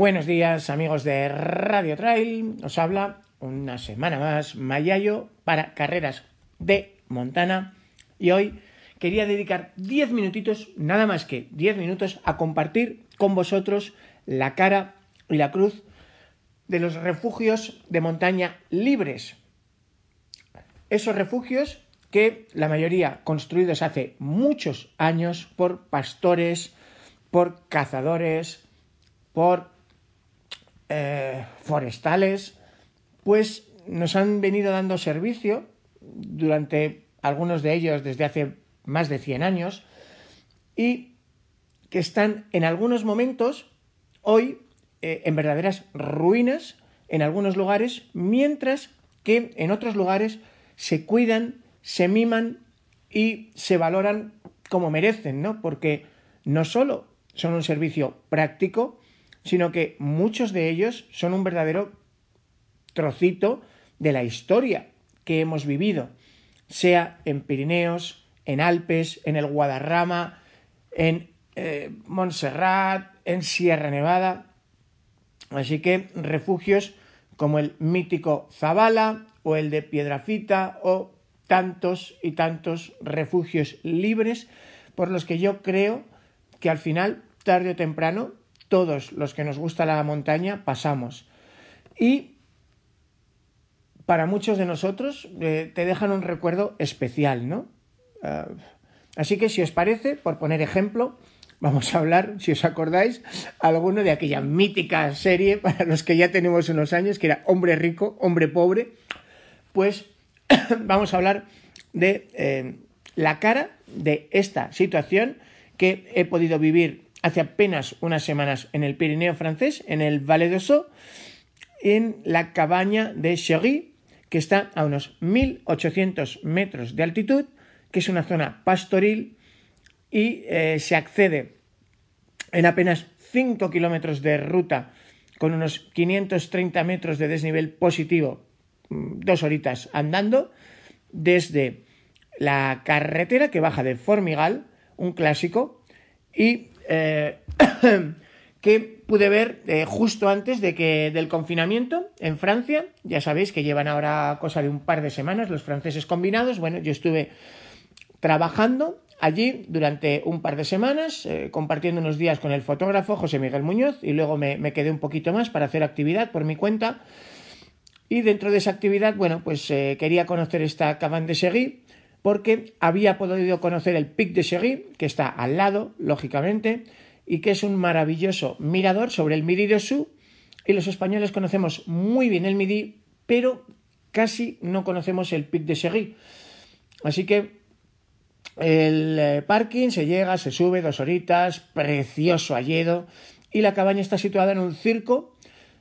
Buenos días amigos de Radio Trail, os habla una semana más Mayayo para carreras de Montana y hoy quería dedicar 10 minutitos, nada más que 10 minutos, a compartir con vosotros la cara y la cruz de los refugios de montaña libres. Esos refugios que la mayoría construidos hace muchos años por pastores, por cazadores, por eh, forestales, pues nos han venido dando servicio durante algunos de ellos desde hace más de 100 años y que están en algunos momentos hoy eh, en verdaderas ruinas en algunos lugares, mientras que en otros lugares se cuidan, se miman y se valoran como merecen, ¿no? Porque no solo son un servicio práctico, sino que muchos de ellos son un verdadero trocito de la historia que hemos vivido, sea en Pirineos, en Alpes, en el Guadarrama, en eh, Montserrat, en Sierra Nevada. Así que refugios como el mítico Zabala o el de Piedrafita o tantos y tantos refugios libres por los que yo creo que al final, tarde o temprano, todos los que nos gusta la montaña pasamos. Y para muchos de nosotros eh, te dejan un recuerdo especial, ¿no? Ah, así que si os parece, por poner ejemplo, vamos a hablar, si os acordáis, alguno de aquella mítica serie para los que ya tenemos unos años, que era Hombre Rico, Hombre Pobre, pues vamos a hablar de eh, la cara de esta situación que he podido vivir hace apenas unas semanas en el Pirineo francés, en el Valle d'Ossau, en la cabaña de Chery, que está a unos 1800 metros de altitud, que es una zona pastoril y eh, se accede en apenas 5 kilómetros de ruta con unos 530 metros de desnivel positivo, mm, dos horitas andando, desde la carretera que baja de Formigal, un clásico, y eh, que pude ver eh, justo antes de que del confinamiento en Francia. Ya sabéis que llevan ahora cosa de un par de semanas los franceses combinados. Bueno, yo estuve trabajando allí durante un par de semanas, eh, compartiendo unos días con el fotógrafo José Miguel Muñoz y luego me, quedé un poquito más para hacer actividad por mi cuenta. Y dentro de esa actividad, bueno, pues quería conocer esta cabane de Seguí porque había podido conocer el Pic de Chery, que está al lado, lógicamente, y que es un maravilloso mirador sobre el Midi de Su. Y los españoles conocemos muy bien el Midi, pero casi no conocemos el Pic de Chery. Así que el eh, parking se llega, se sube dos horitas, precioso alledo, y la cabaña está situada en un circo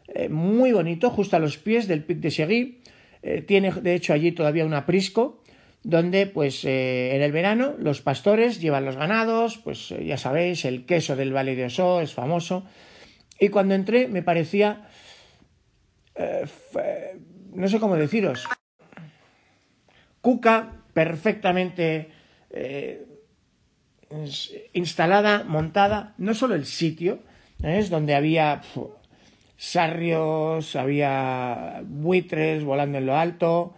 eh, muy bonito, justo a los pies del Pic de Chery. Eh, tiene de hecho allí todavía un aprisco donde pues eh, en el verano los pastores llevan los ganados, pues eh, ya sabéis, el queso del Valle de Oso es famoso. Y cuando entré me parecía, eh, no sé cómo deciros, cuca perfectamente instalada, montada, no solo el sitio, es donde había sarrios, había buitres volando en lo alto,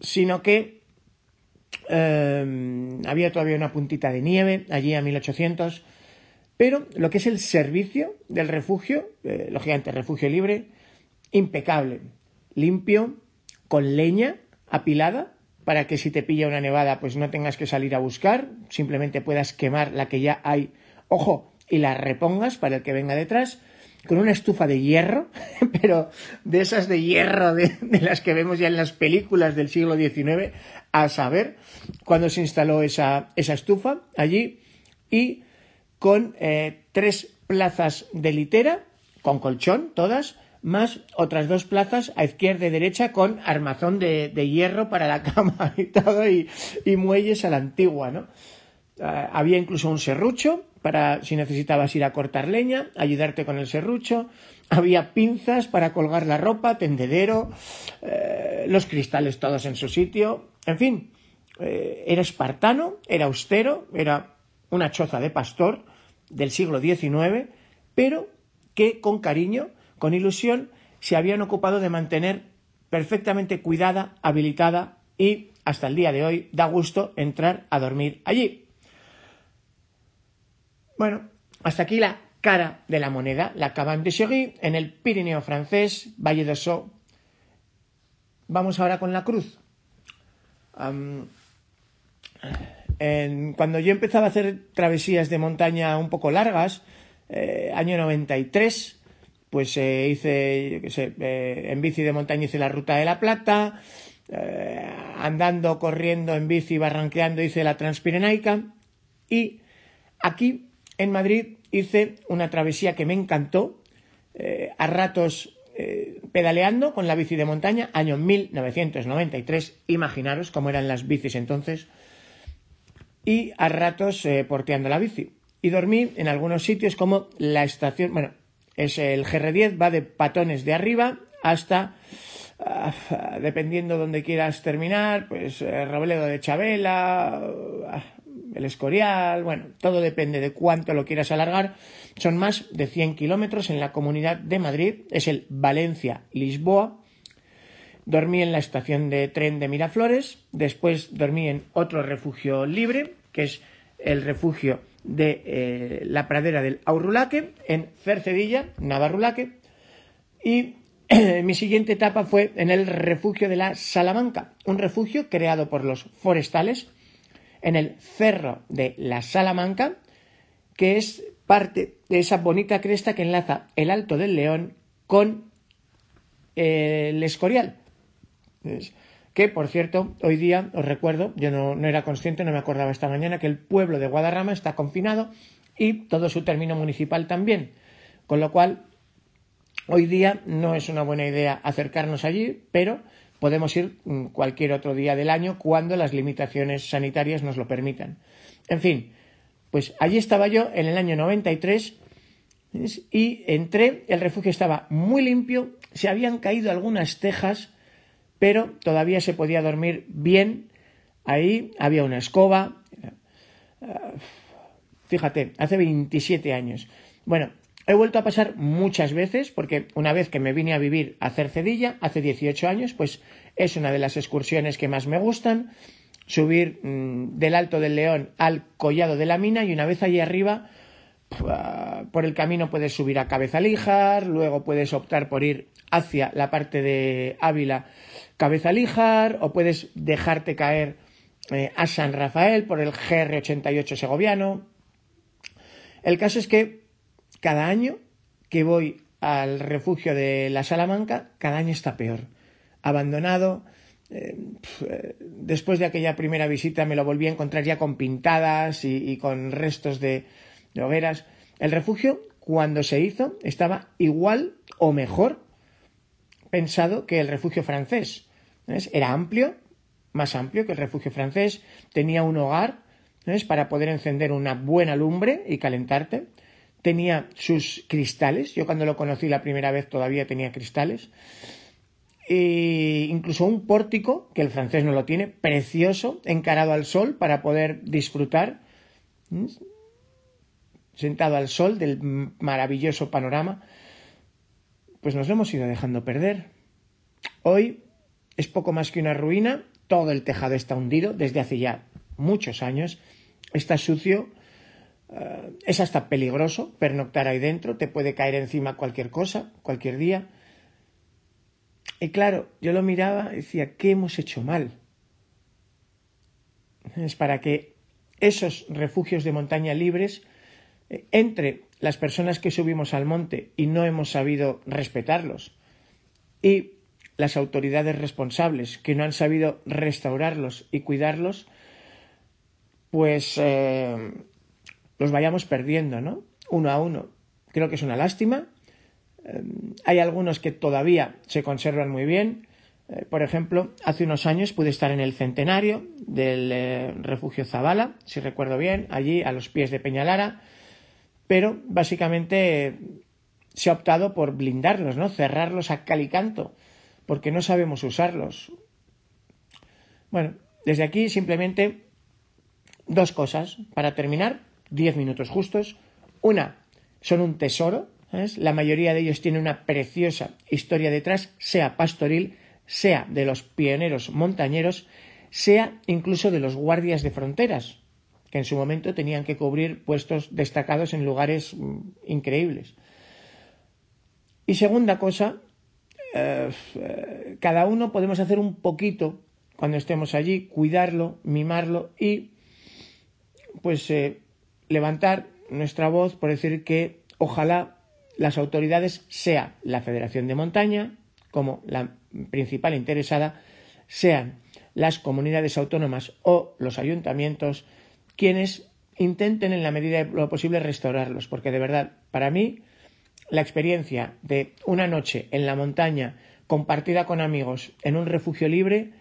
sino que Em, había todavía una puntita de nieve allí a 1800. Pero lo que es el servicio del refugio, eh, lógicamente refugio libre, impecable, limpio, con leña apilada, para que si te pilla una nevada pues no tengas que salir a buscar, simplemente puedas quemar la que ya hay, ojo, y la repongas para el que venga detrás, con una estufa de hierro, pero de esas de hierro de, de las que vemos ya en las películas del siglo XIX, a saber cuándo se instaló esa, esa estufa allí, y con eh, tres plazas de litera, con colchón, todas, más otras dos plazas a izquierda y derecha con armazón de, hierro para la cama y todo, y, muelles a la antigua, ¿no? Ah, había incluso un serrucho para si necesitabas ir a cortar leña, ayudarte con el serrucho. Había pinzas para colgar la ropa, tendedero, eh, los cristales todos en su sitio. En fin, eh, era espartano, era austero, era una choza de pastor del siglo XIX, pero que con cariño con ilusión se habían ocupado de mantener perfectamente cuidada, habilitada y hasta el día de hoy da gusto entrar a dormir allí. Bueno, hasta aquí la cara de la moneda, la Cabane de Chery, en el Pirineo francés, Valle de Sceaux. Vamos ahora con la cruz. cuando yo empezaba a hacer travesías de montaña un poco largas, eh, año 93, pues eh, hice, eh, en bici de montaña hice la Ruta de la Plata, eh, andando, corriendo en bici, barranqueando hice la Transpirenaica y aquí en Madrid hice una travesía que me encantó, a ratos pedaleando con la bici de montaña, año 1993, imaginaros cómo eran las bicis entonces, y a ratos porteando la bici. Y dormí en algunos sitios como la estación, bueno, es el GR10, va de patones de arriba hasta, ah, dependiendo donde quieras terminar, pues eh, Robledo de Chabela, ah, el Escorial, bueno, todo depende de cuánto lo quieras alargar. Son más de 100 kilómetros en la comunidad de Madrid, es el Valencia-Lisboa. Dormí en la estación de tren de Miraflores, después dormí en otro refugio libre, que es el refugio de eh, la pradera del Aurrulaque en Cercedilla, Navarrulaque, y mi siguiente etapa fue en el refugio de la Salamanca, un refugio creado por los forestales en el cerro de la Salamanca, que es parte de esa bonita cresta que enlaza el Alto del León con eh, el Escorial que por cierto, hoy día os recuerdo, yo no, era consciente, no me acordaba esta mañana, que el pueblo de Guadarrama está confinado y todo su término municipal también. Con lo cual, hoy día no es una buena idea acercarnos allí, pero podemos ir mm, cualquier otro día del año cuando las limitaciones sanitarias nos lo permitan. En fin, pues allí estaba yo en el año 93 y entré, el refugio estaba muy limpio, se habían caído algunas tejas, pero todavía se podía dormir bien. Ahí había una escoba. Fíjate, hace 27 años. Bueno, he vuelto a pasar muchas veces porque una vez que me vine a vivir a Cercedilla, hace 18 años, pues es una de las excursiones que más me gustan. Subir mm, del Alto del León al Collado de la Mina y una vez allí arriba, por el camino puedes subir a Cabezalíjar, luego puedes optar por ir hacia la parte de Ávila Cabeza Líjar o puedes dejarte caer eh, a San Rafael por el GR88 segoviano. El caso es que cada año que voy al refugio de la Salamanca, cada año está peor. Abandonado. Eh, eh, después de aquella primera visita me lo volví a encontrar ya con pintadas y, con restos de hogueras. El refugio, cuando se hizo, estaba igual o mejor pensado que el refugio francés. Era amplio, más amplio que el refugio francés, tenía un hogar para poder encender una buena lumbre y calentarte, tenía sus cristales, yo cuando lo conocí la primera vez todavía tenía cristales, e incluso un pórtico, que el francés no lo tiene, precioso, encarado al sol para poder disfrutar, sentado al sol del maravilloso panorama, pues nos lo hemos ido dejando perder. Hoy es poco más que una ruina, todo el tejado está hundido desde hace ya muchos años, está sucio, eh, es hasta peligroso pernoctar ahí dentro, te puede caer encima cualquier cosa, cualquier día. Y claro, yo lo miraba y decía, ¿qué hemos hecho mal? Es para que esos refugios de montaña libres, eh, entre las personas que subimos al monte y no hemos sabido respetarlos, y las autoridades responsables que no han sabido restaurarlos y cuidarlos, pues eh, los vayamos perdiendo, ¿no? Uno a uno. Creo que es una lástima. Eh, hay algunos que todavía se conservan muy bien. Eh, por ejemplo, hace unos años pude estar en el centenario del refugio Zabala, si recuerdo bien, allí a los pies de Peñalara, pero básicamente se ha optado por blindarlos, ¿no? Cerrarlos a cal y canto, porque no sabemos usarlos. Bueno, desde aquí simplemente dos cosas para terminar, diez minutos justos. Una, son un tesoro, la mayoría de ellos tiene una preciosa historia detrás, sea pastoril, sea de los pioneros montañeros, sea incluso de los guardias de fronteras, que en su momento tenían que cubrir puestos destacados en lugares mm, increíbles. Y segunda cosa, eh, eh, cada uno podemos hacer un poquito cuando estemos allí, cuidarlo, mimarlo y pues eh, levantar nuestra voz por decir que ojalá las autoridades, sea la Federación de Montaña como la principal interesada, sean las comunidades autónomas o los ayuntamientos quienes intenten en la medida de lo posible restaurarlos, porque de verdad, para mí, la experiencia de una noche en la montaña compartida con amigos en un refugio libre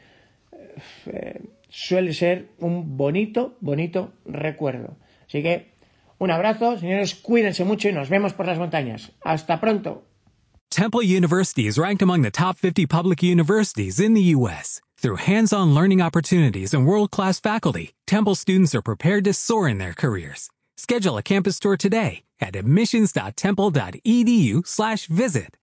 eh, suele ser un bonito, bonito recuerdo. Así que un abrazo, señores, cuídense mucho y nos vemos por las montañas. Hasta pronto. Temple University is ranked among the top 50 public universities in the U.S. Through hands-on learning opportunities and world-class faculty, Temple students are prepared to soar in their careers. Schedule a campus tour today at admissions.temple.edu slash visit.